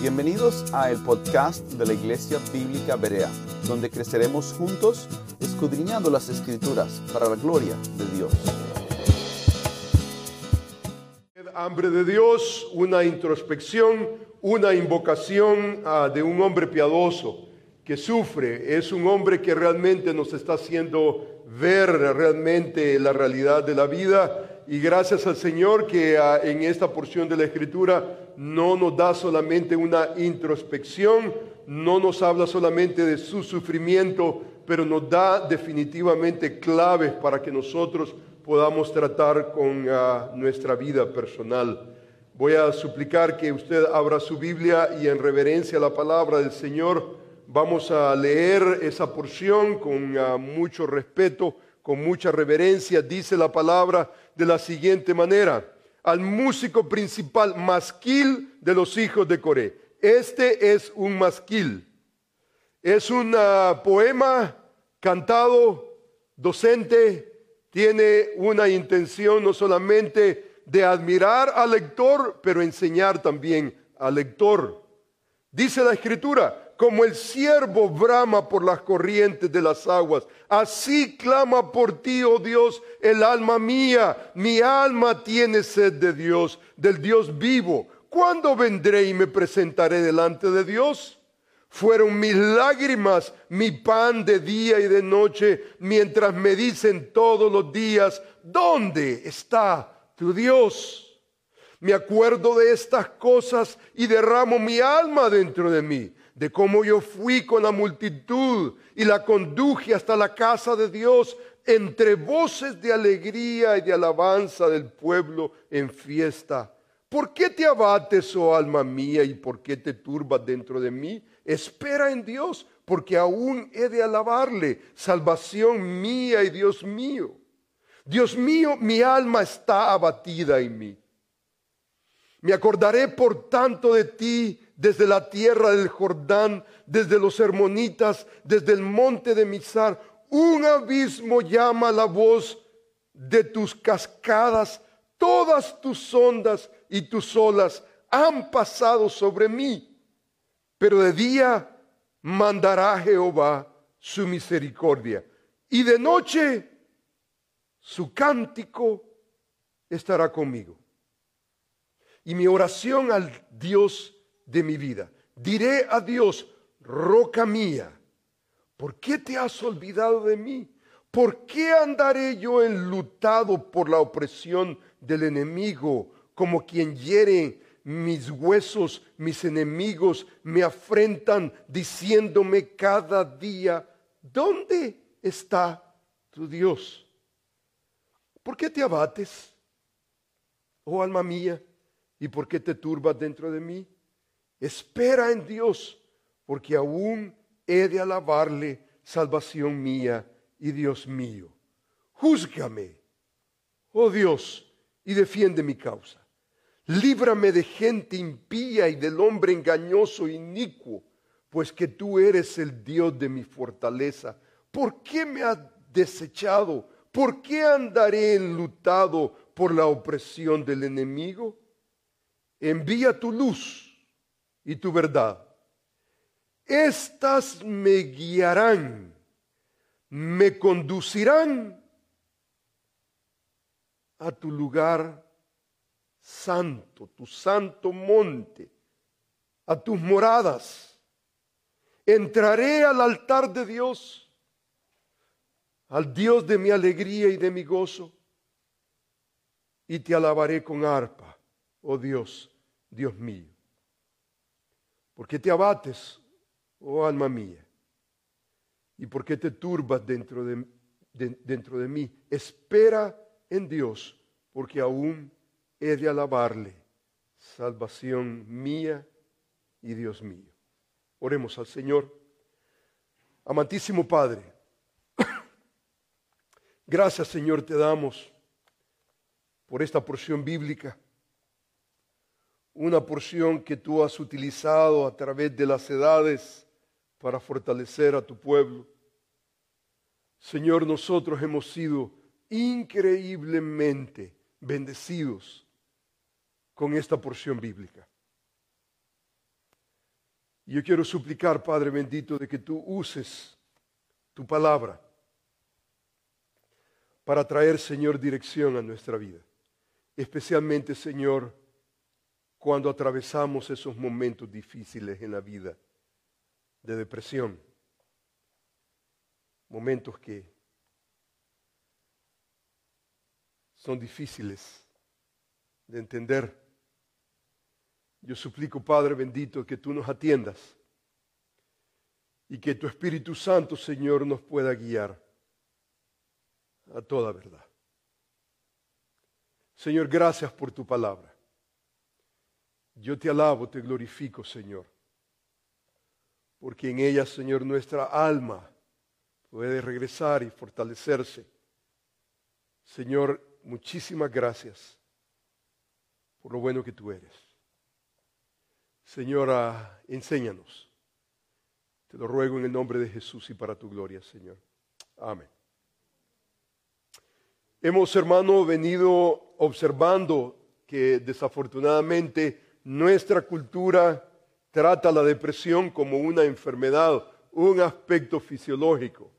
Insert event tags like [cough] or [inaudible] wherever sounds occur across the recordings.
Bienvenidos a el podcast de la Iglesia Bíblica Berea, donde creceremos juntos escudriñando las Escrituras para la gloria de Dios. Hambre de Dios, una introspección, una invocación ah, de un hombre piadoso que sufre, es un hombre que realmente nos está haciendo ver realmente la realidad de la vida y gracias al Señor que ah, en esta porción de la Escritura no nos da solamente una introspección, no nos habla solamente de su sufrimiento, pero nos da definitivamente claves para que nosotros podamos tratar con ah, nuestra vida personal. Voy a suplicar que usted abra su Biblia y en reverencia a la palabra del Señor vamos a leer esa porción con ah, mucho respeto, con mucha reverencia. Dice la palabra, de la siguiente manera. Al músico principal masquil de los hijos de Coré. Este es un masquil. Es un ah, poema cantado, docente, tiene una intención no solamente de admirar al lector, pero enseñar también al lector. Dice la escritura, como el siervo brama por las corrientes de las aguas, así clama por ti, oh Dios, el alma mía. Mi alma tiene sed de Dios, del Dios vivo. ¿Cuándo vendré y me presentaré delante de Dios? Fueron mis lágrimas mi pan de día y de noche, mientras me dicen todos los días, ¿dónde está tu Dios? Me acuerdo de estas cosas y derramo mi alma dentro de mí de cómo yo fui con la multitud y la conduje hasta la casa de Dios entre voces de alegría y de alabanza del pueblo en fiesta. ¿Por qué te abates, oh alma mía, y por qué te turbas dentro de mí? Espera en Dios, porque aún he de alabarle, salvación mía y Dios mío. Dios mío, mi alma está abatida en mí. Me acordaré por tanto de ti desde la tierra del Jordán, desde los hermonitas, desde el monte de Mizar. Un abismo llama la voz de tus cascadas, todas tus ondas y tus olas han pasado sobre mí. Pero de día mandará Jehová su misericordia y de noche su cántico estará conmigo. Y mi oración al Dios de mi vida. Diré a Dios, roca mía, ¿por qué te has olvidado de mí? ¿Por qué andaré yo enlutado por la opresión del enemigo, como quien hiere mis huesos, mis enemigos me afrentan, diciéndome cada día, ¿dónde está tu Dios? ¿Por qué te abates, oh alma mía? ¿Y por qué te turbas dentro de mí? Espera en Dios, porque aún he de alabarle, salvación mía y Dios mío. Júzgame, oh Dios, y defiende mi causa. Líbrame de gente impía y del hombre engañoso e inicuo, pues que tú eres el Dios de mi fortaleza. ¿Por qué me has desechado? ¿Por qué andaré enlutado por la opresión del enemigo? Envía tu luz y tu verdad. Estas me guiarán, me conducirán a tu lugar santo, tu santo monte, a tus moradas. Entraré al altar de Dios, al Dios de mi alegría y de mi gozo, y te alabaré con arpa, oh Dios, Dios mío. ¿Por qué te abates, oh alma mía? ¿Y por qué te turbas dentro de, dentro de mí? Espera en Dios, porque aún he de alabarle, salvación mía y Dios mío. Oremos al Señor. Amantísimo Padre, [coughs] gracias Señor te damos por esta porción bíblica una porción que tú has utilizado a través de las edades para fortalecer a tu pueblo. Señor, nosotros hemos sido increíblemente bendecidos con esta porción bíblica. Y Yo quiero suplicar, Padre bendito, de que tú uses tu palabra para traer, Señor, dirección a nuestra vida. Especialmente, Señor, cuando atravesamos esos momentos difíciles en la vida de depresión. Momentos que son difíciles de entender. Yo suplico, Padre bendito, que tú nos atiendas y que tu Espíritu Santo, Señor, nos pueda guiar a toda verdad. Señor, gracias por tu palabra. Yo te alabo, te glorifico, Señor, porque en ella, Señor, nuestra alma puede regresar y fortalecerse. Señor, muchísimas gracias por lo bueno que tú eres. Señora, enséñanos. Te lo ruego en el nombre de Jesús y para tu gloria, Señor. Amén. Hemos, hermano, venido observando que desafortunadamente nuestra cultura trata la depresión como una enfermedad, un aspecto fisiológico.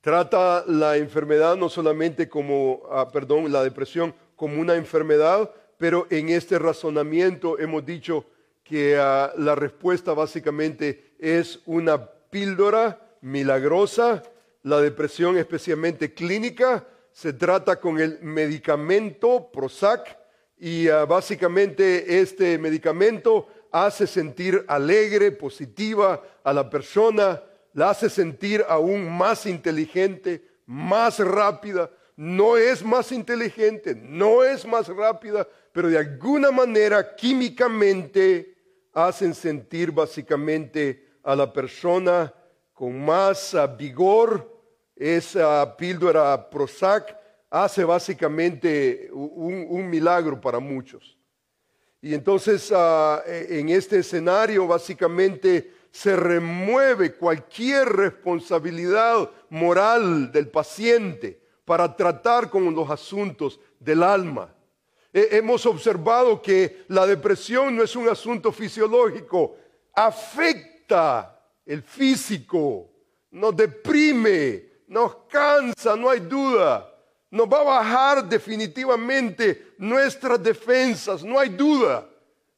Trata la enfermedad no solamente como, ah, perdón, la depresión como una enfermedad, pero en este razonamiento hemos dicho que ah, la respuesta básicamente es una píldora milagrosa, la depresión especialmente clínica, se trata con el medicamento Prozac y ah, básicamente este medicamento hace sentir alegre, positiva a la persona, la hace sentir aún más inteligente, más rápida. No es más inteligente, no es más rápida, pero de alguna manera químicamente hacen sentir básicamente a la persona con más ah, vigor. Esa píldora Prozac hace básicamente un, milagro para muchos. Y entonces ah, e, en este escenario básicamente se remueve cualquier responsabilidad moral del paciente para tratar con los asuntos del alma. Hemos observado que la depresión no es un asunto fisiológico, afecta el físico, nos deprime, nos cansa, no hay duda. Nos va a bajar definitivamente nuestras defensas, no hay duda.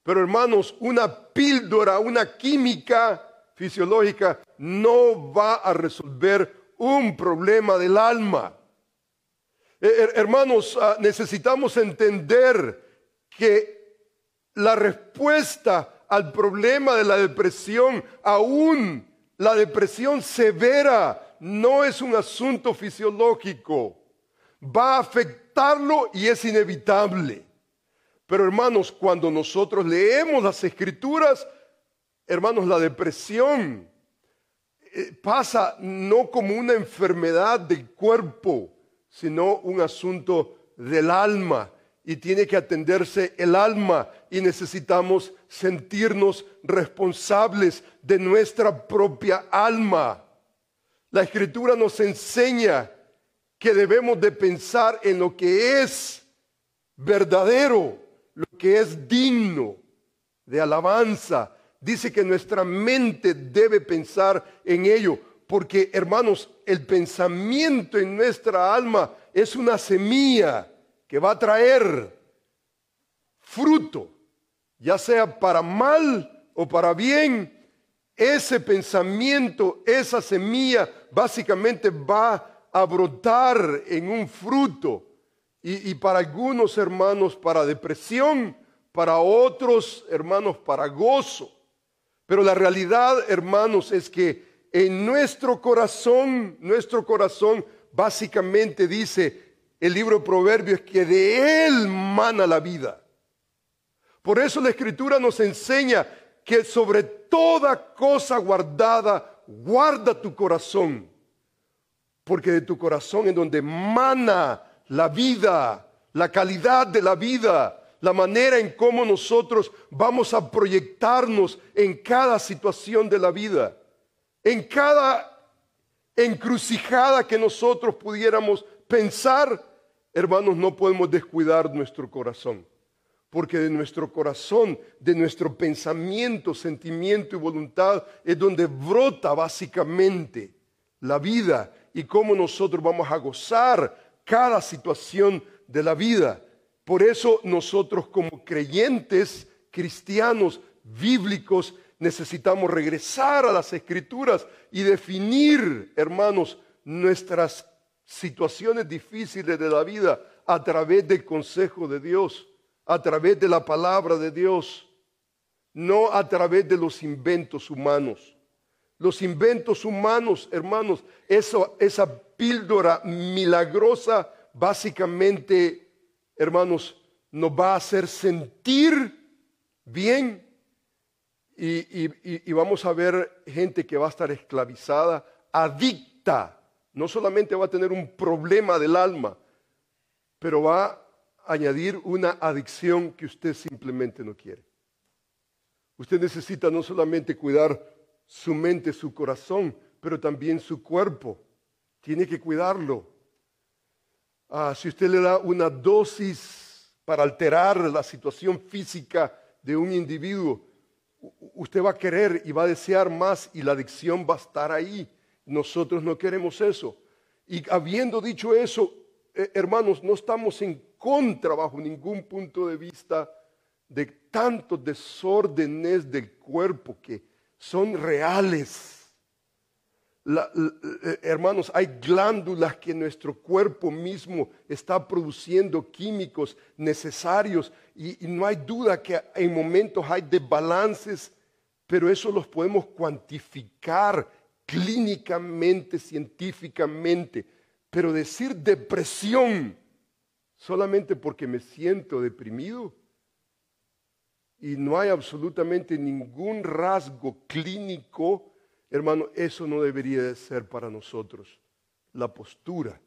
Pero hermanos, una píldora, una química fisiológica no va a resolver un problema del alma. Eh, hermanos, ah, necesitamos entender que la respuesta al problema de la depresión, aún la depresión severa, no es un asunto fisiológico. Va a afectarlo y es inevitable. Pero hermanos, cuando nosotros leemos las escrituras, Hermanos, la depresión eh, pasa no como una enfermedad del cuerpo, sino un asunto del alma. Y tiene que atenderse el alma y necesitamos sentirnos responsables de nuestra propia alma. La escritura nos enseña que debemos de pensar en lo que es verdadero, lo que es digno de alabanza, dice que nuestra mente debe pensar en ello, porque hermanos, el pensamiento en nuestra alma es una semilla que va a traer fruto, ya sea para mal o para bien. Ese pensamiento, esa semilla, básicamente va a brotar en un fruto. Y, para algunos hermanos para depresión, para otros hermanos para gozo. Pero la realidad, hermanos, es que en nuestro corazón, nuestro corazón básicamente dice el libro de Proverbios que de él mana la vida. Por eso la escritura nos enseña que sobre toda cosa guardada, guarda tu corazón. Porque de tu corazón es donde mana la vida, la calidad de la vida la manera en cómo nosotros vamos a proyectarnos en cada situación de la vida, en cada encrucijada que nosotros pudiéramos pensar, hermanos, no podemos descuidar nuestro corazón, porque de nuestro corazón, de nuestro pensamiento, sentimiento y voluntad es donde brota básicamente la vida y cómo nosotros vamos a gozar cada situación de la vida. Por eso nosotros como creyentes cristianos bíblicos necesitamos regresar a las escrituras y definir, hermanos, nuestras situaciones difíciles de la vida a través del consejo de Dios a través de la palabra de Dios, no a través de los inventos humanos. Los inventos humanos, hermanos, esa píldora milagrosa, básicamente, hermanos, nos va a hacer sentir bien y, vamos a ver gente que va a estar esclavizada, adicta. No solamente va a tener un problema del alma, pero va añadir una adicción que usted simplemente no quiere. Usted necesita no solamente cuidar su mente, su corazón, pero también su cuerpo. Tiene que cuidarlo. Ah, si usted le da una dosis para alterar la situación física de un individuo, usted va a querer y va a desear más y la adicción va a estar ahí. Nosotros no queremos eso. Y habiendo dicho eso, eh, hermanos, no estamos en contra bajo ningún punto de vista de tantos desórdenes del cuerpo que son reales. Eh, hermanos, hay glándulas que nuestro cuerpo mismo está produciendo químicos necesarios y, y no hay duda que en momentos hay desbalances, pero eso los podemos cuantificar clínicamente, científicamente. Pero decir depresión, solamente porque me siento deprimido y no hay absolutamente ningún rasgo clínico, hermano, eso no debería de ser para nosotros. La postura.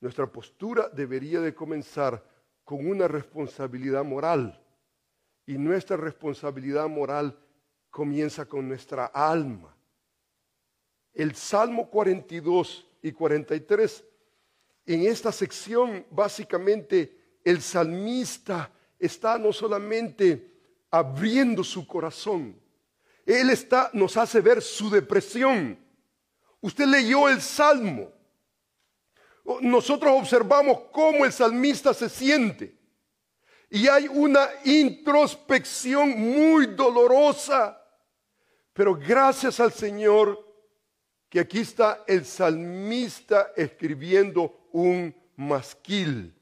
Nuestra postura debería de comenzar con una responsabilidad moral. Y nuestra responsabilidad moral comienza con nuestra alma. El Salmo 42 y 43 en esta sección, básicamente, el salmista está no solamente abriendo su corazón, él está, nos hace ver su depresión. Usted leyó el salmo. Nosotros observamos cómo el salmista se siente. Y hay una introspección muy dolorosa. Pero gracias al Señor que aquí está el salmista escribiendo un masquil.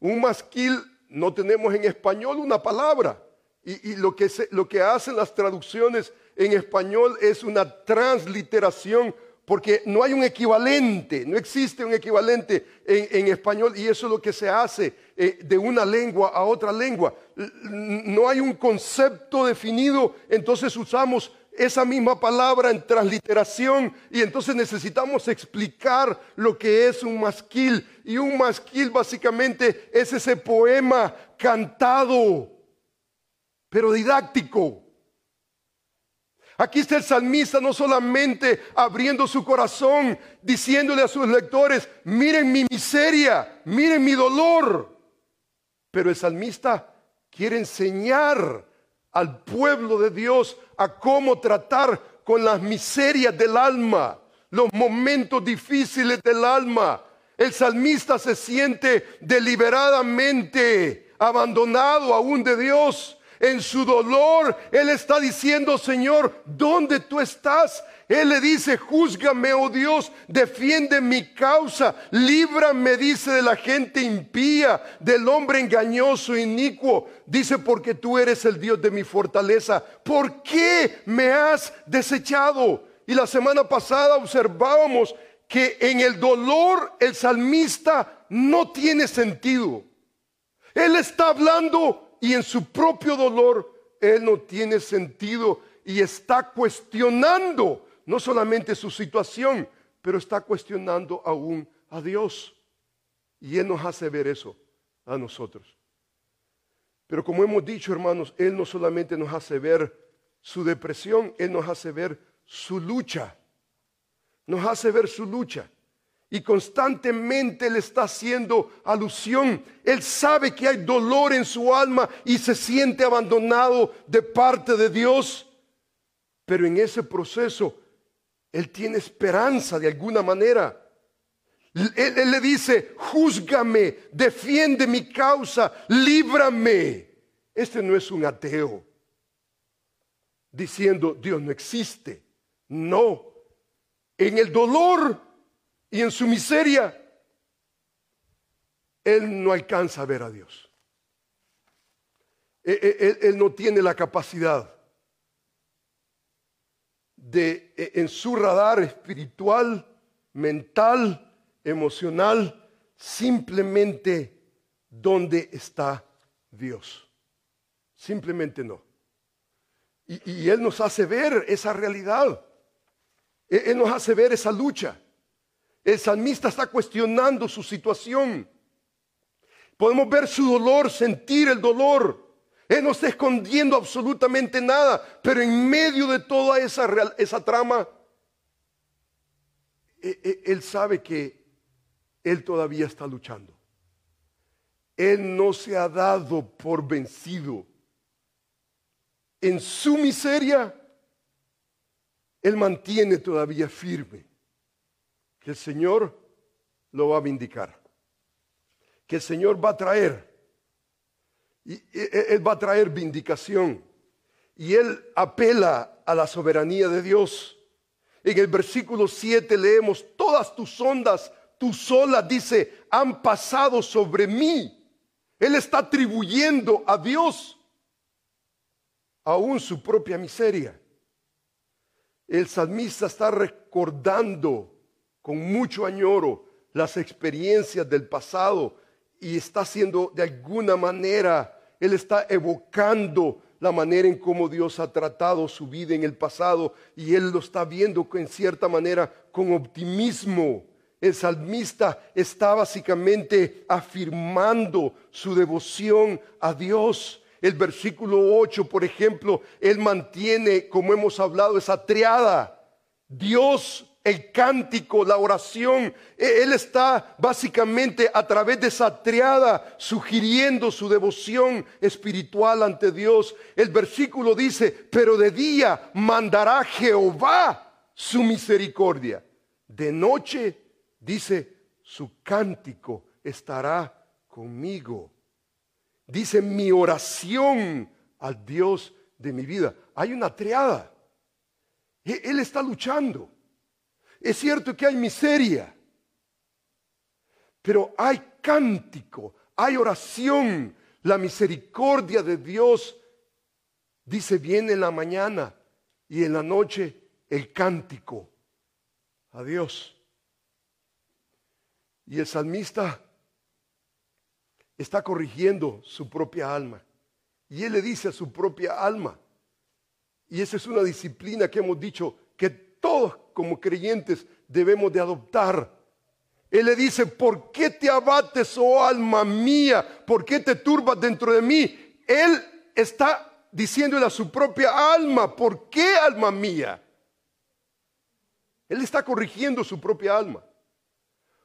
Un masquil no tenemos en español una palabra. Y, lo, que lo que hacen las traducciones en español es una transliteración porque no hay un equivalente, no existe un equivalente en, español y eso es lo que se hace eh, de una lengua a otra lengua. No hay un concepto definido, entonces usamos esa misma palabra en transliteración y entonces necesitamos explicar lo que es un masquil. Y un masquil básicamente es ese poema cantado, pero didáctico. Aquí está el salmista no solamente abriendo su corazón, diciéndole a sus lectores, miren mi miseria, miren mi dolor. Pero el salmista quiere enseñar al pueblo de Dios a cómo tratar con las miserias del alma, los momentos difíciles del alma. El salmista se siente deliberadamente abandonado aún de Dios. En su dolor, Él está diciendo, Señor, ¿dónde tú estás? Él le dice, júzgame, oh Dios, defiende mi causa, líbrame, dice, de la gente impía, del hombre engañoso, inicuo. Dice, porque tú eres el Dios de mi fortaleza. ¿Por qué me has desechado? Y la semana pasada observábamos que en el dolor el salmista no tiene sentido. Él está hablando y en su propio dolor él no tiene sentido y está cuestionando no solamente su situación, pero está cuestionando aún a Dios. Y Él nos hace ver eso a nosotros. Pero como hemos dicho, hermanos, Él no solamente nos hace ver su depresión, Él nos hace ver su lucha. Nos hace ver su lucha. y constantemente le está haciendo alusión. Él sabe que hay dolor en su alma y se siente abandonado de parte de Dios. Pero en ese proceso, él tiene esperanza de alguna manera. Él, le dice, júzgame, defiende mi causa, líbrame. Este no es un ateo diciendo, Dios no existe. No. En el dolor y en su miseria, él no alcanza a ver a Dios. E, e, él, él no tiene la capacidad de e, en su radar espiritual, mental, emocional, simplemente dónde está Dios. Simplemente no. Y, Él nos hace ver esa realidad. Él nos hace ver esa lucha. El salmista está cuestionando su situación. Podemos ver su dolor, sentir el dolor. Él no está escondiendo absolutamente nada, pero en medio de toda esa, esa trama, e, e, él sabe que él todavía está luchando. Él no se ha dado por vencido. En su miseria, Él mantiene todavía firme que el Señor lo va a vindicar, que el Señor va a traer, y e, Él va a traer vindicación, y Él apela a la soberanía de Dios. En el versículo 7 leemos, todas tus ondas tú sola, dice, han pasado sobre mí. Él está atribuyendo a Dios aún su propia miseria. El salmista está recordando con mucho añoro las experiencias del pasado y está haciendo de alguna manera, él está evocando la manera en cómo Dios ha tratado su vida en el pasado y él lo está viendo en cierta manera con optimismo el salmista está básicamente afirmando su devoción a Dios. El versículo 8, por ejemplo, él mantiene, como hemos hablado, esa triada. Dios, el cántico, la oración. E, él está básicamente a través de esa triada sugiriendo su devoción espiritual ante Dios. El versículo dice, pero de día mandará Jehová su misericordia. De noche Dice, su cántico estará conmigo. Dice, mi oración al Dios de mi vida. Hay una triada. E-, él está luchando. Es cierto que hay miseria, pero hay cántico, hay oración. La misericordia de Dios, dice, viene en la mañana y en la noche el cántico a Dios. Y el salmista está corrigiendo su propia alma. Y él le dice a su propia alma, y esa es una disciplina que hemos dicho que todos como creyentes debemos de adoptar. Él le dice, ¿por qué te abates, oh alma mía? ¿Por qué te turbas dentro de mí? Él está diciéndole a su propia alma, ¿por qué alma mía? Él está corrigiendo su propia alma.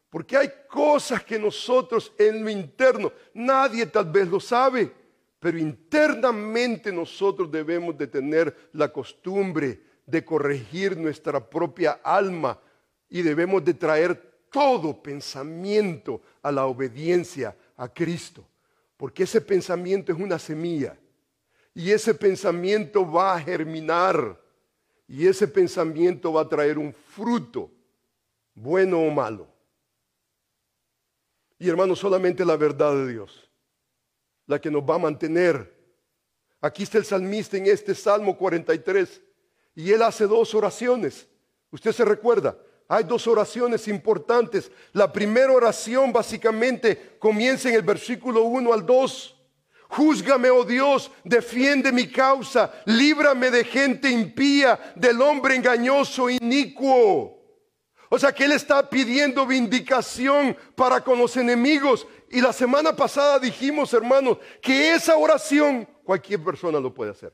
Porque hay cosas que nosotros en lo interno, nadie tal vez lo sabe, pero internamente nosotros debemos de tener la costumbre de corregir nuestra propia alma y debemos de traer todo pensamiento a la obediencia a Cristo. Porque ese pensamiento es una semilla y ese pensamiento va a germinar y ese pensamiento va a traer un fruto, bueno o malo. Y hermano, solamente la verdad de Dios, la que nos va a mantener. Aquí está el salmista en este Salmo 43 y él hace dos oraciones. Usted se recuerda, hay dos oraciones importantes. La primera oración básicamente comienza en el versículo 1 al 2. Júzgame, oh Dios, defiende mi causa, líbrame de gente impía, del hombre engañoso, inicuo. O sea que Él está pidiendo vindicación para con los enemigos. Y la semana pasada dijimos, hermanos, que esa oración cualquier persona lo puede hacer.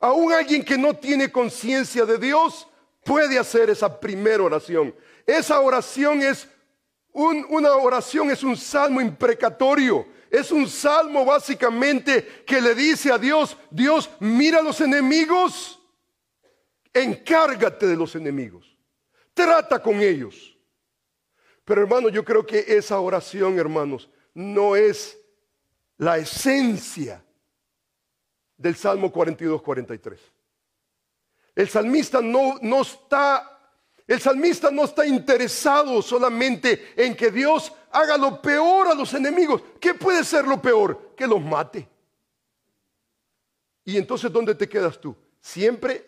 Aún alguien que no tiene conciencia de Dios puede hacer esa primera oración. Esa oración es una oración, es un salmo imprecatorio. Es un salmo básicamente que le dice a Dios, Dios, mira a los enemigos, encárgate de los enemigos, trata con ellos. Pero hermano, yo creo que esa oración, hermanos, no es la esencia del Salmo 42-43. El salmista no, no está el salmista no está interesado solamente en que Dios haga lo peor a los enemigos. ¿Qué puede ser lo peor? Que los mate. Y entonces, ¿dónde te quedas tú? ¿Siempre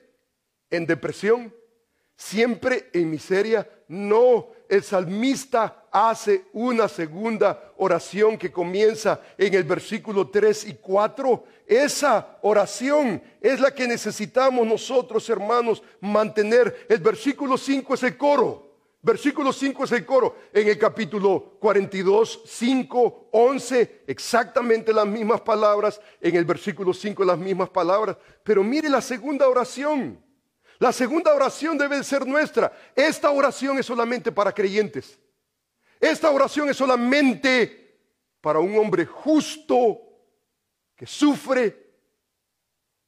en depresión? ¿Siempre en miseria? No, el salmista hace una segunda oración que comienza en el versículo 3 y 4. Esa oración es la que necesitamos nosotros, hermanos, mantener. El versículo 5 es el coro. Versículo 5 es el coro. En el capítulo 42, 5, 11, exactamente las mismas palabras. En el versículo 5 las mismas palabras. Pero mire la segunda oración. La segunda oración debe ser nuestra. Esta oración es solamente para creyentes. Esta oración es solamente para un hombre justo que sufre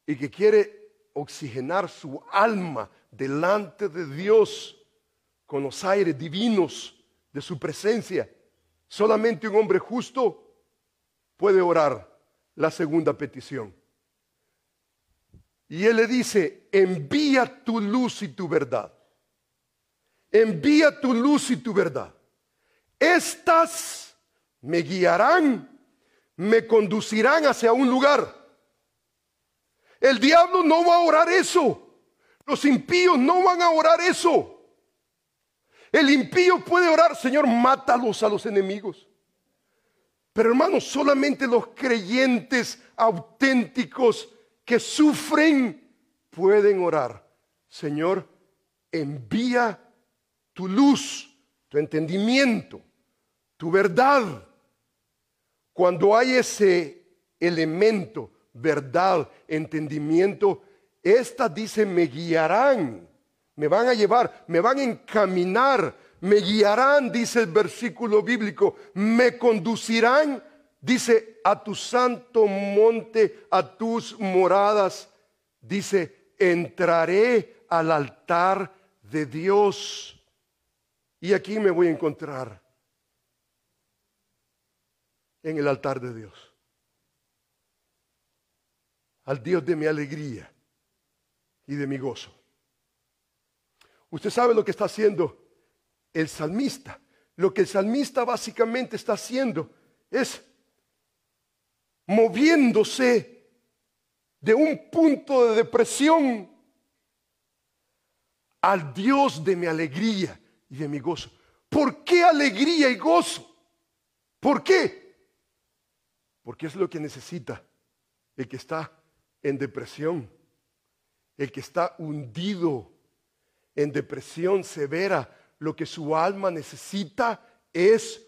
y que quiere oxigenar su alma delante de Dios con los aires divinos de su presencia. Solamente un hombre justo puede orar la segunda petición. Y él le dice, envía tu luz y tu verdad. Envía tu luz y tu verdad. Estas me guiarán, me conducirán hacia un lugar. El diablo no va a orar eso. Los impíos no van a orar eso. El impío puede orar, Señor, mátalos a los enemigos. Pero hermanos, solamente los creyentes auténticos que sufren pueden orar. Señor, envía tu luz, tu entendimiento, tu verdad. Cuando hay ese elemento, verdad, entendimiento, esta dice, me guiarán, me van a llevar, me van a encaminar, me guiarán, dice el versículo bíblico, me conducirán dice, a tu santo monte, a tus moradas, dice, entraré al altar de Dios. Y aquí me voy a encontrar en el altar de Dios. Al Dios de mi alegría y de mi gozo. Usted sabe lo que está haciendo el salmista. Lo que el salmista básicamente está haciendo es moviéndose de un punto de depresión al Dios de mi alegría y de mi gozo. ¿Por qué alegría y gozo? ¿Por qué? Porque es lo que necesita el que está en depresión, el que está hundido en depresión severa. Lo que su alma necesita es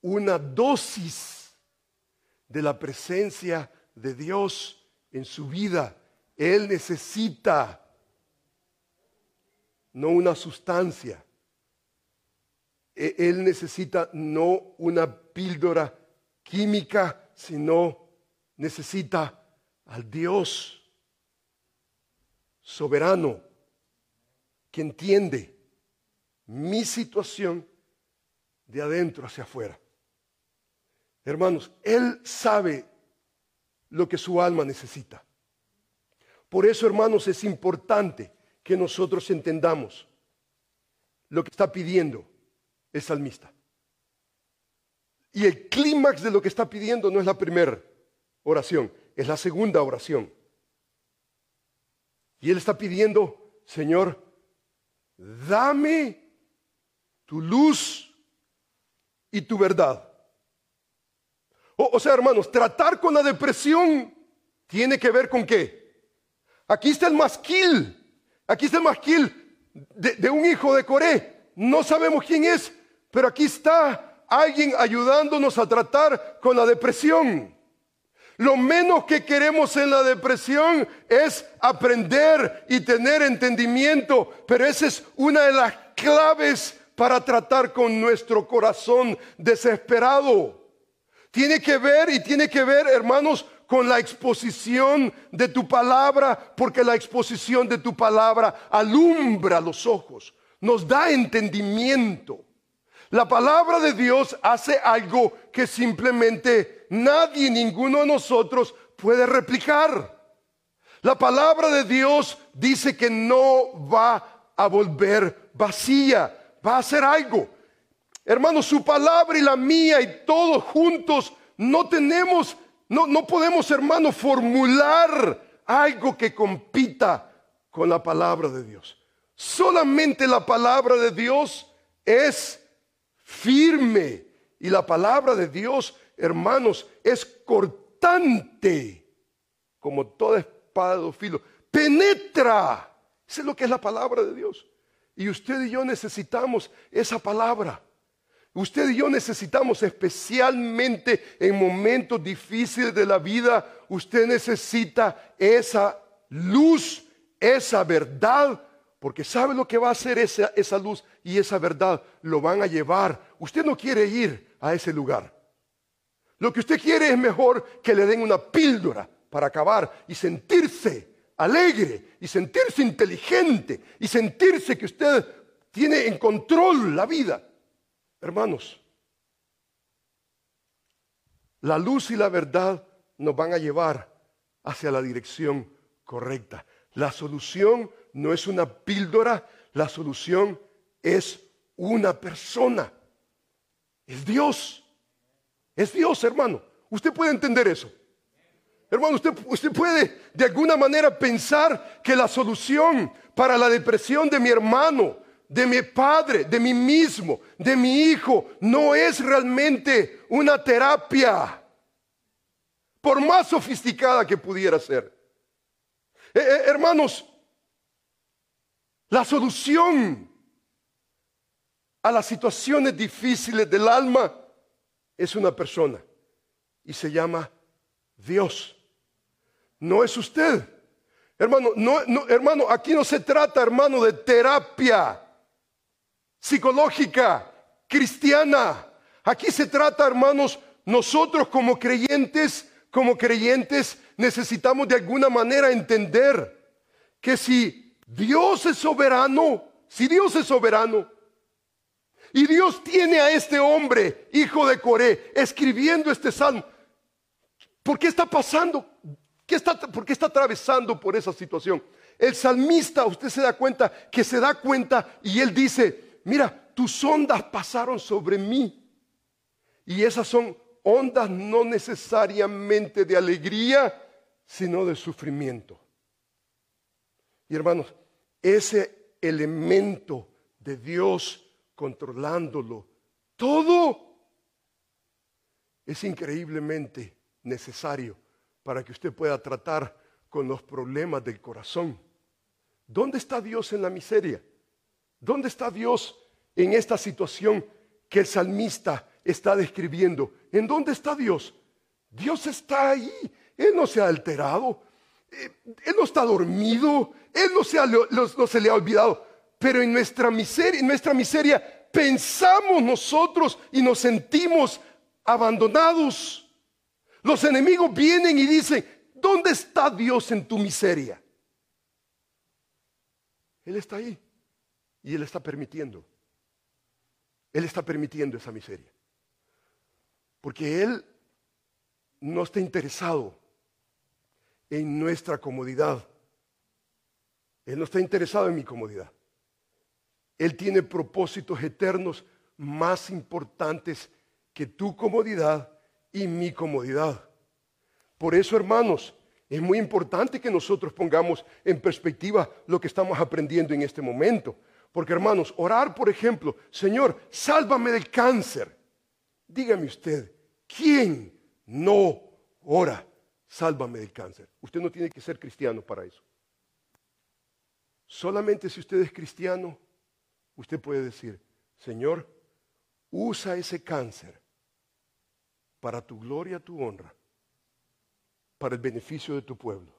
una dosis de la presencia de Dios en su vida. Él necesita no una sustancia. E-, él necesita no una píldora química, sino necesita al Dios soberano que entiende mi situación de adentro hacia afuera. Hermanos, Él sabe lo que su alma necesita. Por eso, hermanos, es importante que nosotros entendamos lo que está pidiendo el salmista. Y el clímax de lo que está pidiendo no es la primera oración, es la segunda oración. Y él está pidiendo, Señor, dame tu luz y tu verdad. O, sea, hermanos, tratar con la depresión tiene que ver con qué. Aquí está el masquil. Aquí está el masquil de, de un hijo de Coré. No sabemos quién es, pero aquí está alguien ayudándonos a tratar con la depresión. Lo menos que queremos en la depresión es aprender y tener entendimiento, pero esa es una de las claves para tratar con nuestro corazón desesperado. Tiene que ver y tiene que ver, hermanos, con la exposición de tu palabra, porque la exposición de tu palabra alumbra los ojos, nos da entendimiento. La palabra de Dios hace algo que simplemente nadie, ninguno de nosotros puede replicar. La palabra de Dios dice que no va a volver vacía, va a hacer algo. Hermanos, su palabra y la mía y todos juntos no tenemos, no, no podemos, hermanos, formular algo que compita con la palabra de Dios. Solamente la palabra de Dios es firme. Y la palabra de Dios, hermanos, es cortante como toda espada de filo. Penetra. Eso es lo que es la palabra de Dios. Y usted y yo necesitamos esa palabra. Usted y yo necesitamos especialmente en momentos difíciles de la vida, usted necesita esa luz, esa verdad porque sabe lo que va a hacer esa, esa luz y esa verdad. Lo van a llevar. Usted no quiere ir a ese lugar. Lo que usted quiere es mejor que le den una píldora para acabar y sentirse alegre y sentirse inteligente y sentirse que usted tiene en control la vida. Hermanos, la luz y la verdad nos van a llevar hacia la dirección correcta. La solución no es una píldora, la solución es una persona. Es Dios. Es Dios, hermano. Usted puede entender eso. Hermano, usted, usted, puede de alguna manera pensar que la solución para la depresión de mi hermano, de mi padre, de mí mismo, de mi hijo, no es realmente una terapia, por más sofisticada que pudiera ser. Eh, eh, hermanos, la solución a las situaciones difíciles del alma es una persona y se llama Dios. No es usted. Hermano, no, hermano, aquí no se trata, hermano, de terapia psicológica, cristiana. Aquí se trata, hermanos, nosotros como creyentes, como creyentes, necesitamos de alguna manera entender que si Dios es soberano. Si Dios es soberano. Y Dios tiene a este hombre, hijo de Coré, escribiendo este salmo. ¿Por qué está pasando? ¿Qué está, ¿Por qué está atravesando por esa situación? El salmista, usted se da cuenta, que se da cuenta y él dice, mira, tus ondas pasaron sobre mí. Y esas son ondas no necesariamente de alegría, sino de sufrimiento. Y hermanos, ese elemento de Dios controlándolo todo es increíblemente necesario para que usted pueda tratar con los problemas del corazón. ¿Dónde está Dios en la miseria? ¿Dónde está Dios en esta situación que el salmista está describiendo? ¿En dónde está Dios? Dios está ahí. Él no se ha alterado. Eh, él no está dormido, Él no se, no se le ha olvidado, pero en nuestra miseria, en nuestra miseria pensamos nosotros y nos sentimos abandonados. Los enemigos vienen y dicen, ¿dónde está Dios en tu miseria? Él está ahí y Él está permitiendo. Él está permitiendo esa miseria. Porque Él no está interesado en nuestra comodidad. Él no está interesado en mi comodidad. Él tiene propósitos eternos más importantes que tu comodidad y mi comodidad. Por eso, hermanos, es muy importante que nosotros pongamos en perspectiva lo que estamos aprendiendo en este momento. Porque, hermanos, orar, por ejemplo, Señor, sálvame del cáncer. Dígame usted, ¿quién no ora? Sálvame del cáncer. Usted no tiene que ser cristiano para eso. Solamente si usted es cristiano, usted puede decir, Señor, usa ese cáncer para tu gloria, tu honra. para el beneficio de tu pueblo.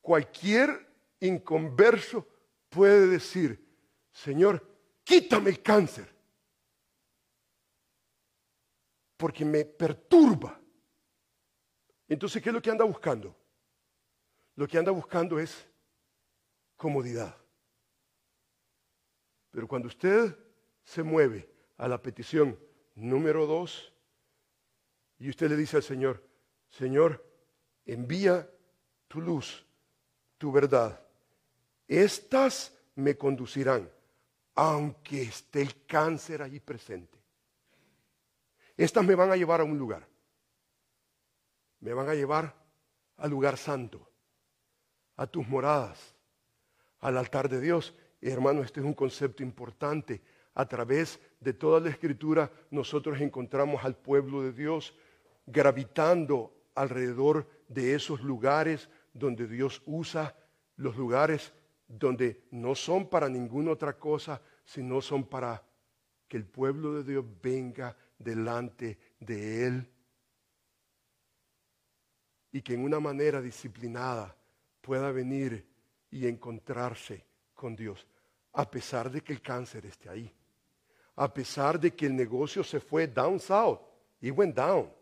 Cualquier inconverso puede decir, Señor, quítame el cáncer, porque me perturba. Entonces, ¿qué es lo que anda buscando? Lo que anda buscando es comodidad. Pero cuando usted se mueve a la petición número dos y usted le dice al Señor, Señor, envía tu luz, tu verdad, estas me conducirán, aunque esté el cáncer ahí presente. Estas me van a llevar a un lugar. Me van a llevar al lugar santo, a tus moradas, al altar de Dios. hermano, este es un concepto importante. A través de toda la escritura nosotros encontramos al pueblo de Dios gravitando alrededor de esos lugares donde Dios usa, los lugares donde no son para ninguna otra cosa, sino son para que el pueblo de Dios venga delante de Él y que en una manera disciplinada pueda venir y encontrarse con Dios, a pesar de que el cáncer esté ahí, a pesar de que el negocio se fue down south, y went down.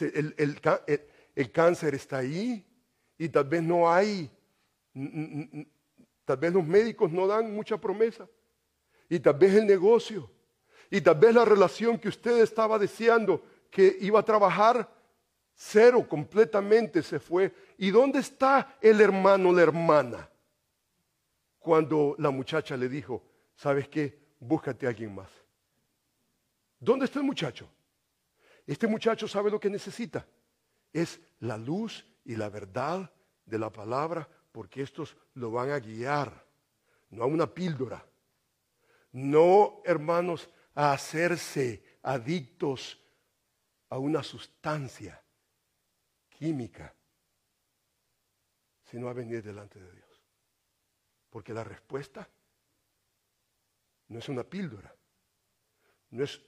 El, el, cáncer está ahí y tal vez no hay, tal vez los médicos no dan mucha promesa, y tal vez el negocio, y tal vez la relación que usted estaba deseando que iba a trabajar, cero completamente se fue. ¿Y dónde está el hermano, la hermana? Cuando la muchacha le dijo, ¿sabes qué? Búscate a alguien más. ¿Dónde está el muchacho? Este muchacho sabe lo que necesita. Es la luz y la verdad de la palabra, porque estos lo van a guiar, no a una píldora. No, hermanos, a hacerse adictos a una sustancia química, sino a venir delante de Dios. Porque la respuesta no es una píldora, no es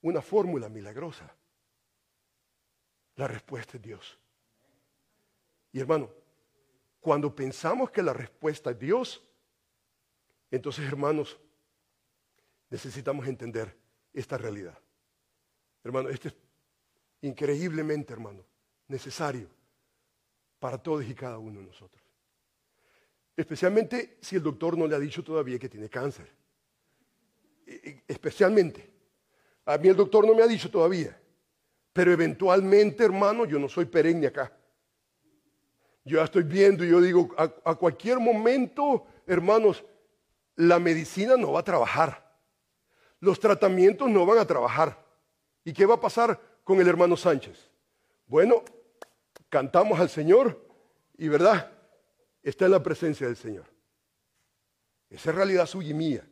una fórmula milagrosa. La respuesta es Dios. Y hermano, cuando pensamos que la respuesta es Dios, entonces hermanos, necesitamos entender esta realidad. Hermano, este es increíblemente, hermano, necesario para todos y cada uno de nosotros. Especialmente si el doctor no le ha dicho todavía que tiene cáncer. E, e, especialmente. A mí el doctor no me ha dicho todavía. Pero eventualmente, hermano, yo no soy perenne acá. Yo ya estoy viendo y yo digo, a, a cualquier momento, hermanos, la medicina no va a trabajar. Los tratamientos no van a trabajar. ¿Y qué va a pasar con el hermano Sánchez? Bueno, cantamos al Señor y, ¿verdad? Está en la presencia del Señor. Esa es realidad suya mía.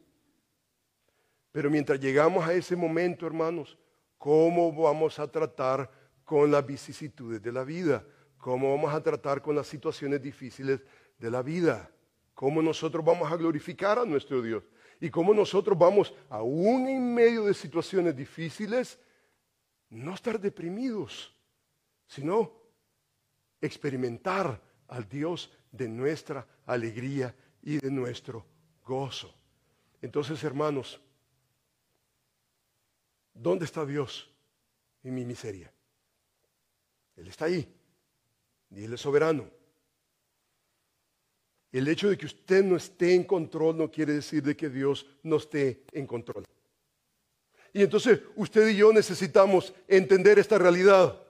Pero mientras llegamos a ese momento, hermanos, ¿cómo vamos a tratar con las vicisitudes de la vida? ¿Cómo vamos a tratar con las situaciones difíciles de la vida? ¿Cómo nosotros vamos a glorificar a nuestro Dios? Y cómo nosotros vamos, aún en medio de situaciones difíciles, no estar deprimidos, sino experimentar al Dios de nuestra alegría y de nuestro gozo. Entonces, hermanos, ¿dónde está Dios en mi miseria? Él está ahí y Él es soberano. El hecho de que usted no esté en control no quiere decir de que Dios no esté en control. Y entonces usted y yo necesitamos entender esta realidad.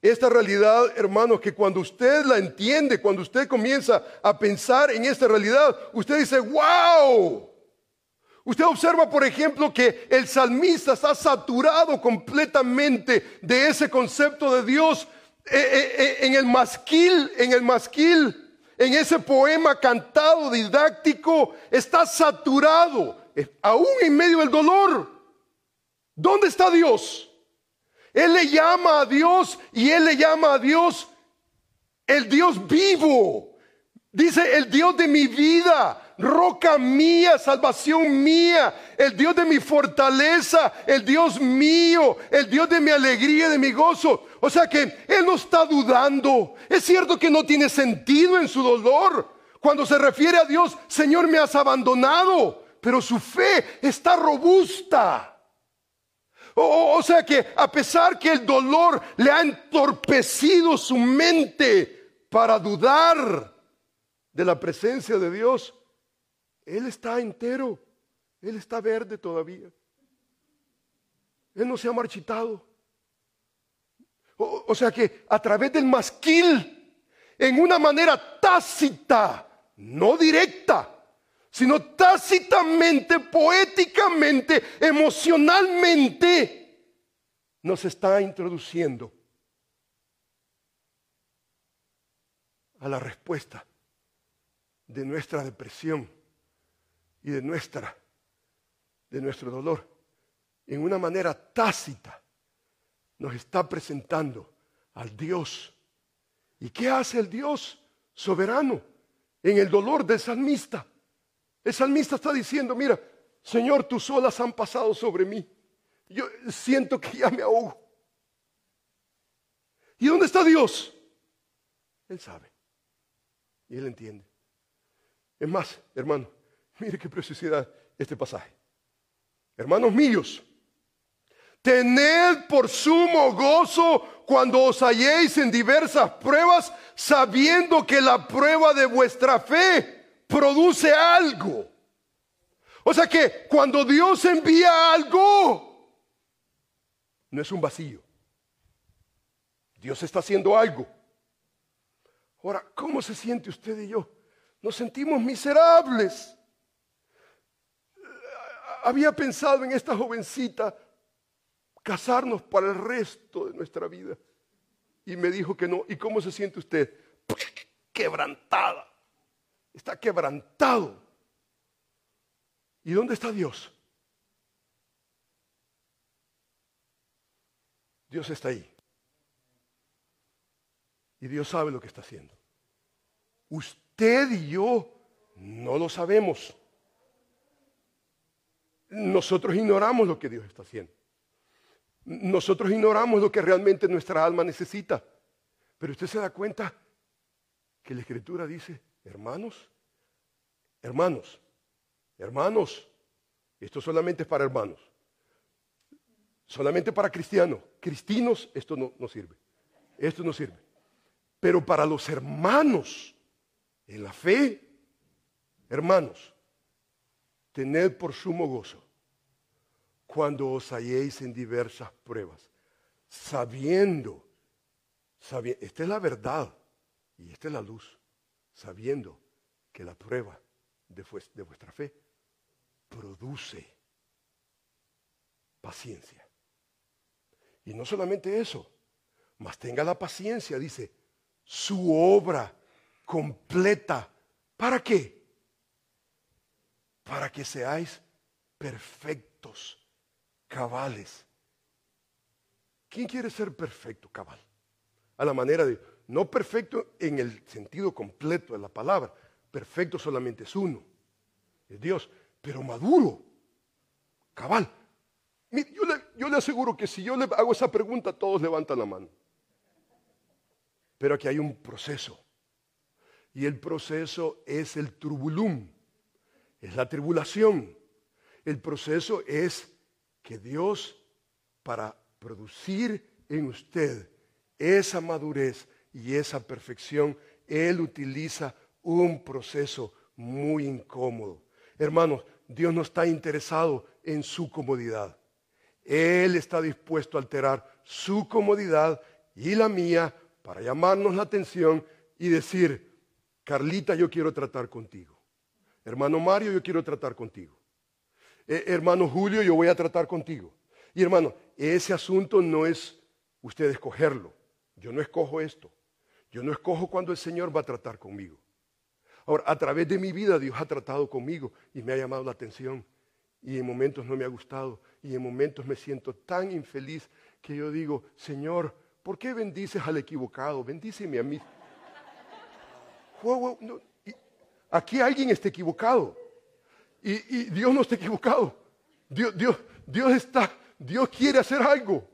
Esta realidad, hermanos, que cuando usted la entiende, cuando usted comienza a pensar en esta realidad, usted dice, wow. Usted observa, por ejemplo, que el salmista está saturado completamente de ese concepto de Dios eh, eh, eh, en el masquil, en el masquil, en ese poema cantado didáctico, está saturado, aún en medio del dolor. ¿Dónde está Dios? Él le llama a Dios y él le llama a Dios el Dios vivo. Dice el Dios de mi vida. Roca mía, salvación mía, el Dios de mi fortaleza, el Dios mío, el Dios de mi alegría, de mi gozo. O sea que Él no está dudando. Es cierto que no tiene sentido en su dolor. Cuando se refiere a Dios, Señor, me has abandonado, pero su fe está robusta. O, sea que a pesar que el dolor le ha entorpecido su mente para dudar de la presencia de Dios, Él está entero, Él está verde todavía. Él no se ha marchitado. o sea que a través del masquil, en una manera tácita, no directa, sino tácitamente, poéticamente, emocionalmente, nos está introduciendo a la respuesta de nuestra depresión y de nuestra de nuestro dolor en una manera tácita nos está presentando al Dios. ¿Y qué hace el Dios soberano en el dolor del salmista? El salmista está diciendo, mira, Señor, tus olas han pasado sobre mí. Yo siento que ya me ahogo. ¿Y dónde está Dios? Él sabe. Y él entiende. Es más, hermano, mire qué preciosidad este pasaje. Hermanos míos, tened por sumo gozo cuando os halléis en diversas pruebas, sabiendo que la prueba de vuestra fe produce algo. O sea que cuando Dios envía algo, no es un vacío. Dios está haciendo algo. Ahora, ¿cómo se siente usted y yo? Nos sentimos miserables. Había pensado en esta jovencita casarnos para el resto de nuestra vida. Y me dijo que no. ¿Y cómo se siente usted? Quebrantada está quebrantado. ¿Y dónde está Dios? Dios está ahí. Y Dios sabe lo que está haciendo. Usted y yo no lo sabemos. Nosotros ignoramos lo que Dios está haciendo. Nosotros ignoramos lo que realmente nuestra alma necesita. Pero usted se da cuenta que la Escritura dice, hermanos, hermanos, hermanos, esto solamente es para hermanos, solamente para cristianos, cristinos, esto no, no sirve, esto no sirve. Pero para los hermanos en la fe, hermanos, tened por sumo gozo cuando os halléis en diversas pruebas, sabiendo, sabiendo, esta es la verdad y esta es la luz, sabiendo que la prueba de vuestra fe produce paciencia. Y no solamente eso, mas tenga la paciencia, dice, su obra completa. ¿Para qué? Para que seáis perfectos, cabales. ¿Quién quiere ser perfecto, cabal? A la manera de, no perfecto en el sentido completo de la palabra, perfecto solamente es uno, es Dios, pero maduro, cabal. Yo le, yo le aseguro que si yo le hago esa pregunta, todos levantan la mano. Pero aquí hay un proceso. Y el proceso es el tribulum, es la tribulación. El proceso es que Dios, para producir en usted esa madurez y esa perfección, Él utiliza un proceso muy incómodo. Hermanos, Dios no está interesado en su comodidad. Él está dispuesto a alterar su comodidad y la mía para llamarnos la atención y decir, Carlita, yo quiero tratar contigo. Hermano Mario, yo quiero tratar contigo. Eh, hermano Julio, yo voy a tratar contigo. Y hermano, ese asunto no es usted escogerlo. Yo no escojo esto. Yo no escojo cuando el Señor va a tratar conmigo. Ahora, a través de mi vida Dios ha tratado conmigo y me ha llamado la atención. Y en momentos no me ha gustado. Y en momentos me siento tan infeliz que yo digo, Señor, ¿por qué bendices al equivocado? Bendíceme a mí. Aquí alguien está equivocado. Y, Dios no está equivocado. Dios, Dios, Dios está, Dios quiere hacer algo.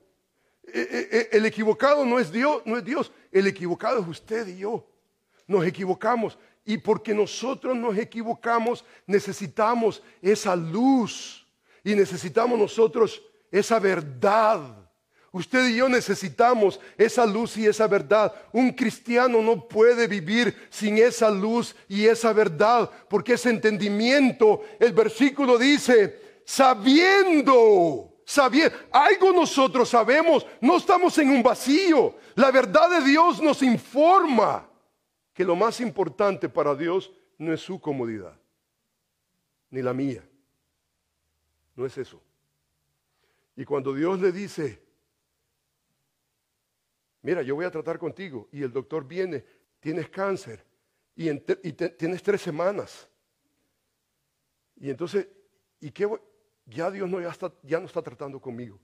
E, e, e, el equivocado no es Dios, no es Dios. El equivocado es usted y yo. Nos equivocamos. Y porque nosotros nos equivocamos, necesitamos esa luz. Y necesitamos nosotros esa verdad. Usted y yo necesitamos esa luz y esa verdad. Un cristiano no puede vivir sin esa luz y esa verdad, porque ese entendimiento, el versículo dice, sabiendo, sabiendo, algo nosotros sabemos, no estamos en un vacío. La verdad de Dios nos informa que lo más importante para Dios no es su comodidad, ni la mía. No es eso. Y cuando Dios le dice, mira, yo voy a tratar contigo, y el doctor viene, tienes cáncer, y, tienes tres semanas. Y entonces, ¿y qué Ya Dios no, ya, ya no está tratando conmigo.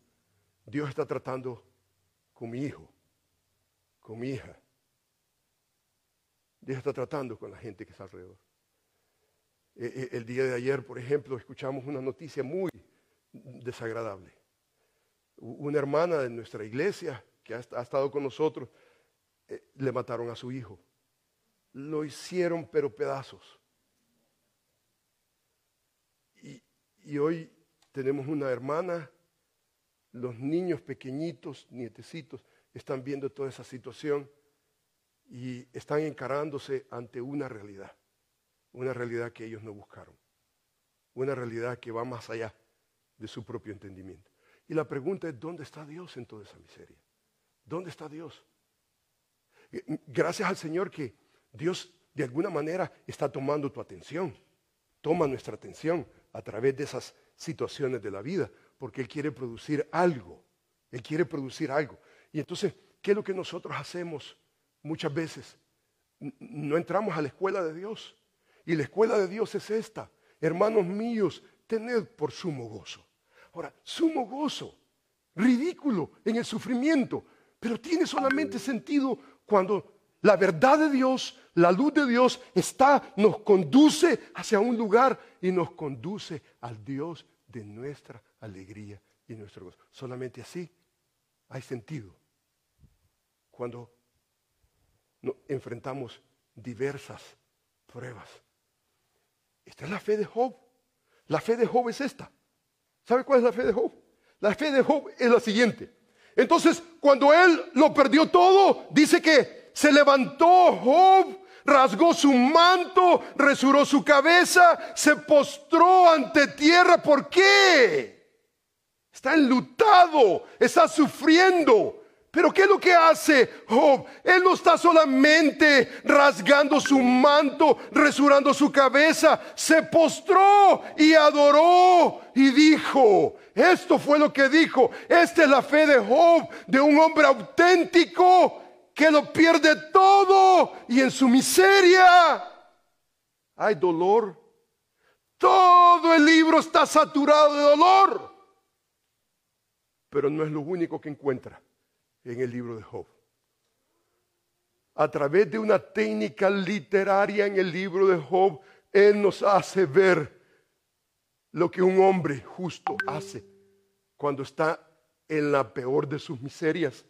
Dios está tratando con mi hijo, con mi hija. Dios está tratando con la gente que está alrededor. E, e, el día de ayer, por ejemplo, escuchamos una noticia muy desagradable. Una hermana de nuestra iglesia que ha, estado con nosotros, eh, le mataron a su hijo. Lo hicieron pero pedazos. y hoy tenemos una hermana, los niños pequeñitos, nietecitos, están viendo toda esa situación y están encarándose ante una realidad, una realidad que ellos no buscaron, una realidad que va más allá de su propio entendimiento. Y la pregunta es, ¿dónde está Dios en toda esa miseria? ¿Dónde está Dios? Gracias al Señor que Dios de alguna manera está tomando tu atención, toma nuestra atención a través de esas situaciones de la vida, porque Él quiere producir algo, Él quiere producir algo. Y entonces, ¿qué es lo que nosotros hacemos muchas veces? No entramos a la escuela de Dios. Y la escuela de Dios es esta. Hermanos míos, tened por sumo gozo. Ahora, sumo gozo, ridículo en el sufrimiento, pero tiene solamente sentido cuando la verdad de Dios, la luz de Dios está, nos conduce hacia un lugar y nos conduce al Dios de nuestra alegría y nuestro gozo. Solamente así hay sentido. Cuando enfrentamos diversas pruebas. Esta es la fe de Job. La fe de Job es esta. ¿Sabe cuál es la fe de Job? La fe de Job es la siguiente. Entonces, cuando él lo perdió todo, dice que se levantó Job, rasgó su manto, resuró su cabeza, se postró ante tierra. ¿Por qué? Está enlutado, está sufriendo. Pero ¿qué es lo que hace Job? Él no está solamente rasgando su manto, resurando su cabeza, se postró y adoró y dijo, esto fue lo que dijo, esta es la fe de Job, de un hombre auténtico que lo pierde todo y en su miseria hay dolor. Todo el libro está saturado de dolor, pero no es lo único que encuentra en el libro de Job. A través de una técnica literaria en el libro de Job, Él nos hace ver lo que un hombre justo hace cuando está en la peor de sus miserias.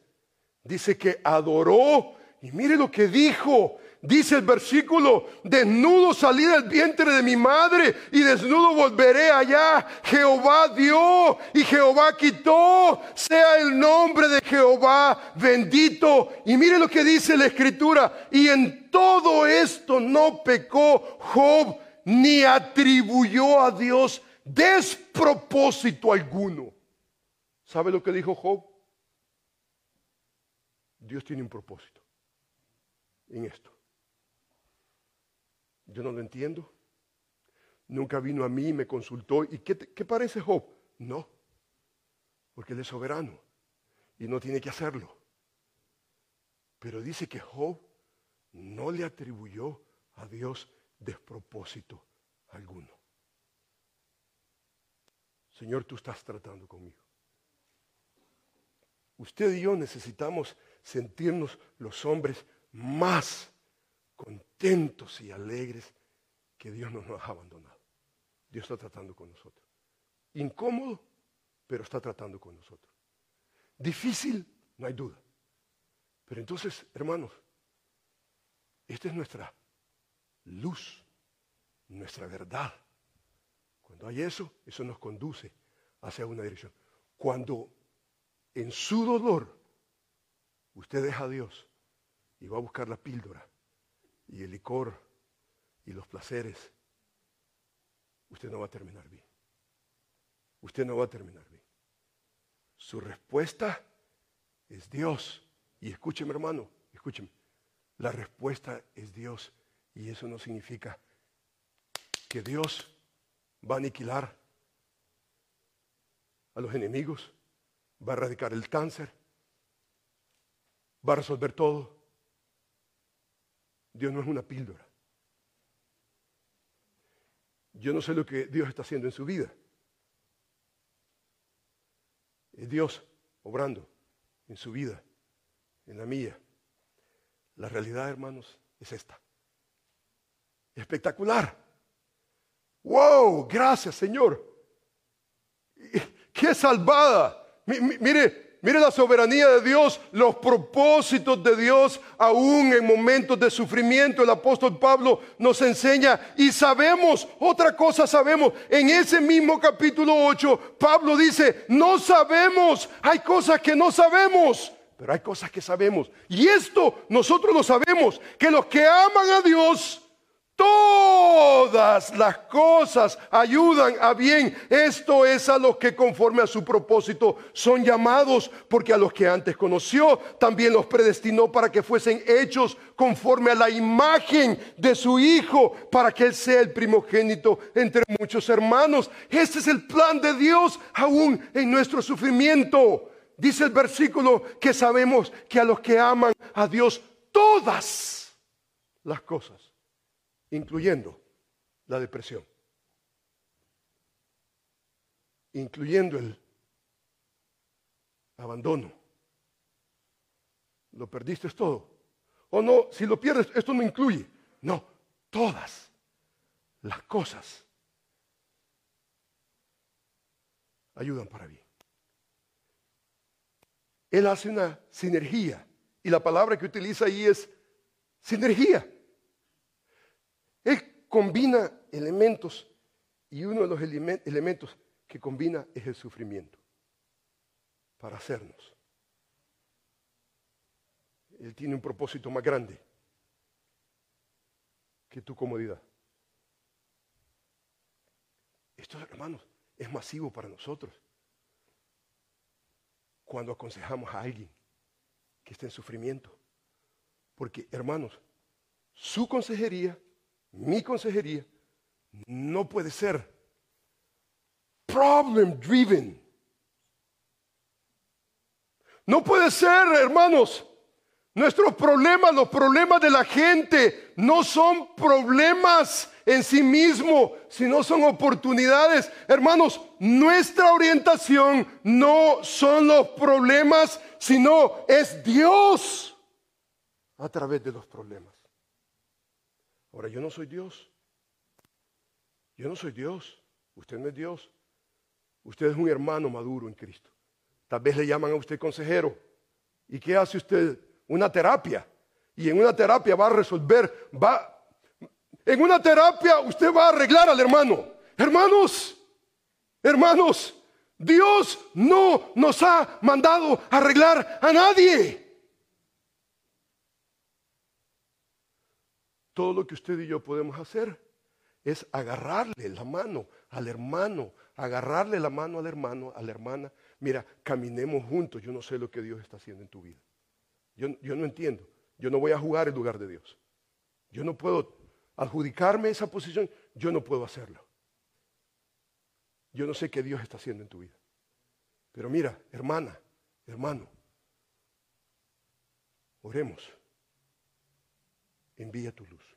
Dice que adoró y mire lo que dijo. Dice el versículo, desnudo salí del vientre de mi madre y desnudo volveré allá. Jehová dio y Jehová quitó. Sea el nombre de Jehová bendito. Y mire lo que dice la escritura. Y en todo esto no pecó Job ni atribuyó a Dios despropósito alguno. ¿Sabe lo que dijo Job? Dios tiene un propósito en esto. Yo no lo entiendo. Nunca vino a mí y me consultó. ¿Y qué, qué parece Job? No, porque él es soberano y no tiene que hacerlo. Pero dice que Job no le atribuyó a Dios despropósito alguno. Señor, tú estás tratando conmigo. Usted y yo necesitamos sentirnos los hombres más contentos y alegres que Dios no nos ha abandonado. Dios está tratando con nosotros. Incómodo, pero está tratando con nosotros. Difícil, no hay duda. Pero entonces, hermanos, esta es nuestra luz, nuestra verdad. Cuando hay eso, eso nos conduce hacia una dirección. Cuando en su dolor usted deja a Dios y va a buscar la píldora y el licor y los placeres, usted no va a terminar bien. Usted no va a terminar bien. Su respuesta es Dios. Y escúcheme hermano, escúcheme. La respuesta es Dios. Y eso no significa que Dios va a aniquilar a los enemigos, va a erradicar el cáncer, va a resolver todo. Dios no es una píldora. Yo no sé lo que Dios está haciendo en su vida. Es Dios obrando en su vida, en la mía. La realidad, hermanos, es esta. Espectacular. ¡Wow! Gracias, Señor. ¡Qué salvada! Mire, mire la soberanía de Dios, los propósitos de Dios, aún en momentos de sufrimiento. El apóstol Pablo nos enseña y sabemos, otra cosa sabemos, en ese mismo capítulo 8, Pablo dice, no sabemos, hay cosas que no sabemos. Pero hay cosas que sabemos. Y esto nosotros lo sabemos, que los que aman a Dios, Todas las cosas ayudan a bien. Esto es a los que conforme a su propósito son llamados, porque a los que antes conoció también los predestinó para que fuesen hechos conforme a la imagen de su Hijo, para que Él sea el primogénito entre muchos hermanos. Este es el plan de Dios aún en nuestro sufrimiento. Dice el versículo que sabemos que a los que aman a Dios todas las cosas incluyendo la depresión, incluyendo el abandono. Lo perdiste todo. O no, si lo pierdes, esto no incluye. No, todas las cosas ayudan para bien. Él hace una sinergia y la palabra que utiliza ahí es sinergia. Combina elementos y uno de los elementos que combina es el sufrimiento para hacernos. Él tiene un propósito más grande que tu comodidad. Esto, hermanos, es masivo para nosotros. Cuando aconsejamos a alguien que está en sufrimiento. Porque, hermanos, su consejería mi consejería no puede ser problem driven. No puede ser, hermanos, nuestros problemas, los problemas de la gente, no son problemas en sí mismo, sino son oportunidades. Hermanos, nuestra orientación no son los problemas, sino es Dios a través de los problemas. Ahora, yo no soy Dios. Yo no soy Dios. Usted no es Dios. Usted es un hermano maduro en Cristo. Tal vez le llaman a usted consejero. ¿Y qué hace usted? Una terapia. Y en una terapia va a resolver, va... En una terapia usted va a arreglar al hermano. Hermanos, hermanos, Dios no nos ha mandado arreglar a nadie. Todo lo que usted y yo podemos hacer es agarrarle la mano al hermano, agarrarle la mano al hermano, a la hermana. Mira, caminemos juntos. Yo no sé lo que Dios está haciendo en tu vida. Yo, yo no entiendo. Yo no voy a jugar el lugar de Dios. Yo no puedo adjudicarme esa posición. Yo no puedo hacerlo. Yo no sé qué Dios está haciendo en tu vida. Pero mira, hermana, hermano, oremos envía tu luz.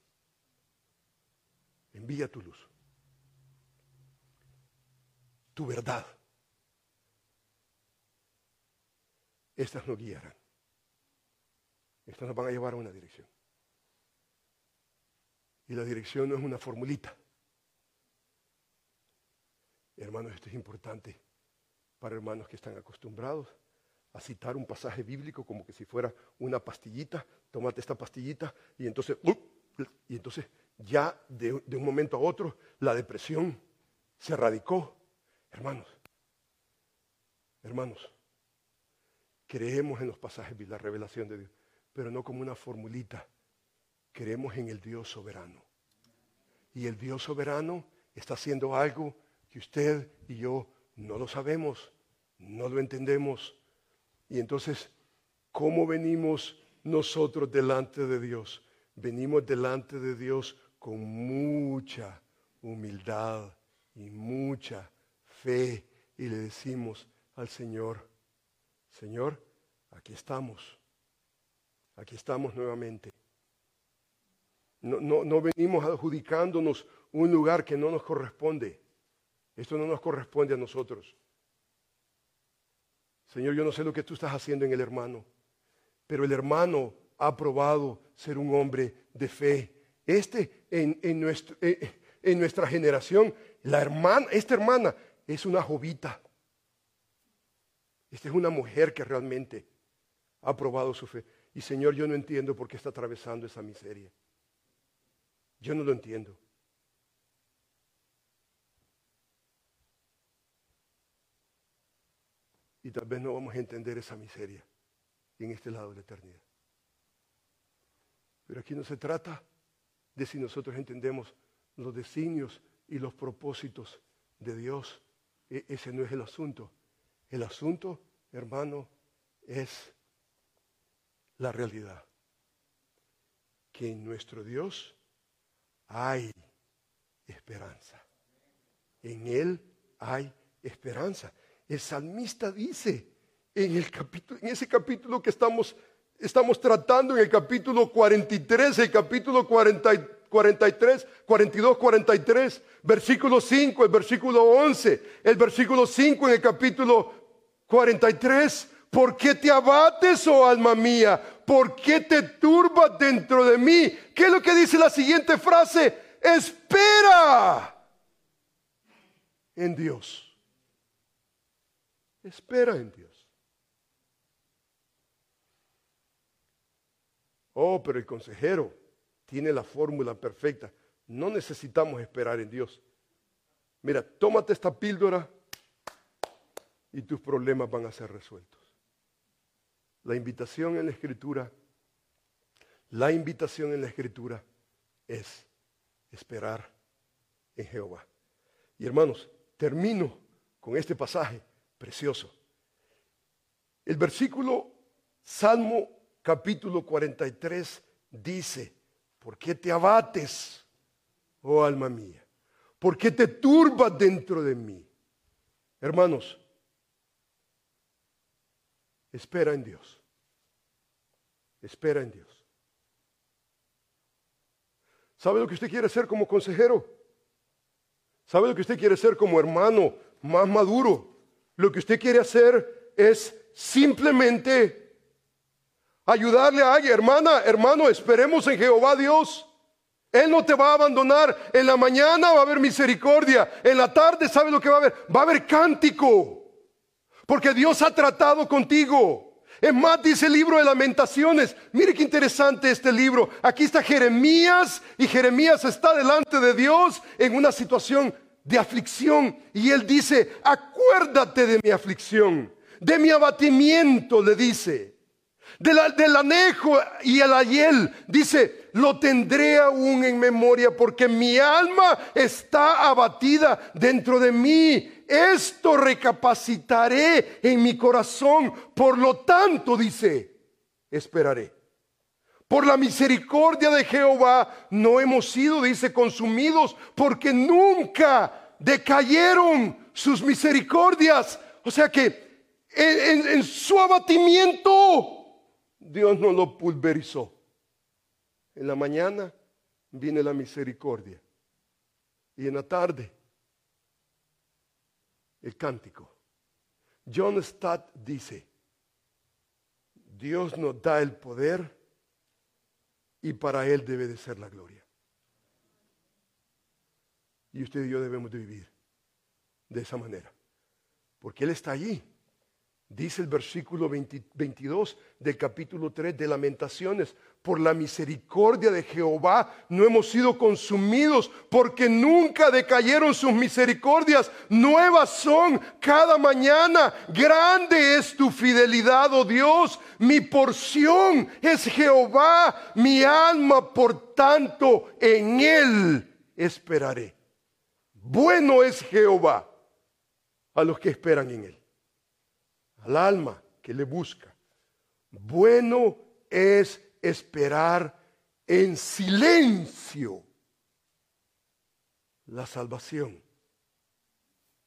Envía tu luz. Tu verdad. Estas nos guiarán. Estas nos van a llevar a una dirección. Y la dirección no es una formulita. Hermanos, esto es importante para hermanos que están acostumbrados a citar un pasaje bíblico como que si fuera una pastillita. Tómate esta pastillita y entonces, ¡uh! y entonces ya de, un momento a otro la depresión se radicó. Hermanos, hermanos, creemos en los pasajes de la revelación de Dios, pero no como una formulita. Creemos en el Dios soberano. Y el Dios soberano está haciendo algo que usted y yo no lo sabemos, no lo entendemos. Y entonces, ¿cómo venimos nosotros delante de Dios? Venimos delante de Dios con mucha humildad y mucha fe y le decimos al Señor, Señor, aquí estamos, aquí estamos nuevamente. No, no, no venimos adjudicándonos un lugar que no nos corresponde. Esto no nos corresponde a nosotros. Señor, yo no sé lo que tú estás haciendo en el hermano, pero el hermano ha probado ser un hombre de fe. Este en, eh, en nuestra generación, la hermana, esta hermana es una jovita. Esta es una mujer que realmente ha probado su fe. Y Señor, yo no entiendo por qué está atravesando esa miseria. Yo no lo entiendo. Y tal vez no vamos a entender esa miseria en este lado de la eternidad. Pero aquí no se trata de si nosotros entendemos los designios y los propósitos de Dios. E ese no es el asunto. El asunto, hermano, es la realidad. Que en nuestro Dios hay esperanza. En Él hay esperanza. El salmista dice en, el capítulo, en ese capítulo que estamos, estamos tratando, en el capítulo 43, el capítulo 43, 42, 43, versículo 5, el versículo 11, el versículo 5 en el capítulo 43. ¿Por qué te abates, oh alma mía? ¿Por qué te turbas dentro de mí? ¿Qué es lo que dice la siguiente frase? Espera en Dios. Espera en Dios. Oh, pero el consejero tiene la fórmula perfecta. No necesitamos esperar en Dios. Mira, tómate esta píldora y tus problemas van a ser resueltos. La invitación en la escritura, la invitación en la escritura es esperar en Jehová. Y hermanos, termino con este pasaje precioso. El versículo Salmo capítulo 43 dice, ¿por qué te abates, oh alma mía? ¿Por qué te turbas dentro de mí? Hermanos, espera en Dios. Espera en Dios. ¿Sabe lo que usted quiere ser como consejero? ¿Sabe lo que usted quiere ser como hermano más maduro? Lo que usted quiere hacer es simplemente ayudarle a alguien. Hermana, hermano, esperemos en Jehová Dios. Él no te va a abandonar. En la mañana va a haber misericordia. En la tarde, ¿sabe lo que va a haber? Va a haber cántico. Porque Dios ha tratado contigo. Es más, dice el libro de lamentaciones. Mire qué interesante este libro. Aquí está Jeremías y Jeremías está delante de Dios en una situación de aflicción. Y él dice, acuérdate de mi aflicción, de mi abatimiento, le dice. Del anejo y el ayel, dice, lo tendré aún en memoria porque mi alma está abatida dentro de mí. Esto recapacitaré en mi corazón. Por lo tanto, dice, esperaré. Por la misericordia de Jehová no hemos sido, dice, consumidos, porque nunca decayeron sus misericordias. O sea que en, su abatimiento Dios no lo pulverizó. En la mañana viene la misericordia y en la tarde el cántico. John Stott dice, Dios nos da el poder y para Él debe de ser la gloria. Y usted y yo debemos de vivir de esa manera. Porque Él está allí. Dice el versículo 22 del capítulo 3 de Lamentaciones, por la misericordia de Jehová no hemos sido consumidos, porque nunca decayeron sus misericordias, nuevas son cada mañana, grande es tu fidelidad, oh Dios, mi porción es Jehová, mi alma, por tanto, en Él esperaré. Bueno es Jehová a los que esperan en Él al alma que le busca. Bueno es esperar en silencio la salvación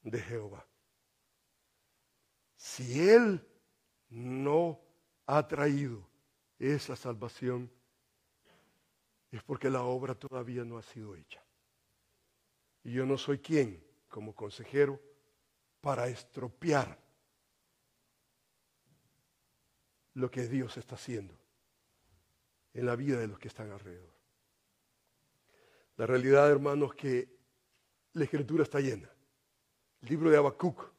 de Jehová. Si Él no ha traído esa salvación, es porque la obra todavía no ha sido hecha. Y yo no soy quien, como consejero, para estropear lo que Dios está haciendo en la vida de los que están alrededor. La realidad, hermanos, que la escritura está llena. El libro de Habacuc,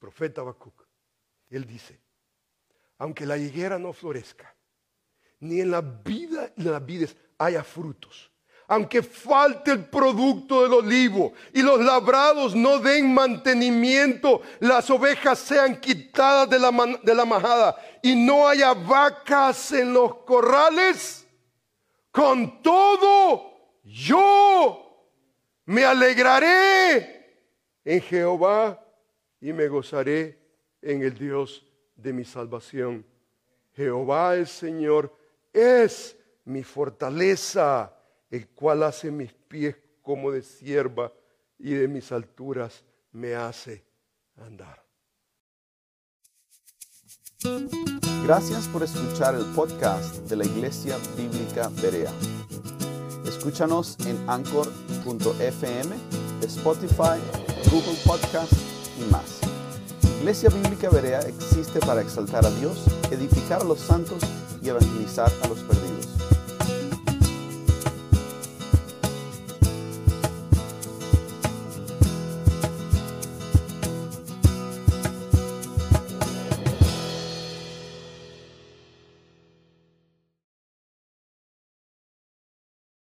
profeta Habacuc, él dice, aunque la higuera no florezca, ni en la vida, en las vides haya frutos, aunque falte el producto del olivo y los labrados no den mantenimiento, las ovejas sean quitadas de la, de la majada y no haya vacas en los corrales, con todo yo me alegraré en Jehová y me gozaré en el Dios de mi salvación. Jehová el Señor es mi fortaleza el cual hace mis pies como de sierva y de mis alturas me hace andar. Gracias por escuchar el podcast de la Iglesia Bíblica Berea. Escúchanos en anchor.fm, Spotify, Google Podcast y más. Iglesia Bíblica Berea existe para exaltar a Dios, edificar a los santos y evangelizar a los perdidos.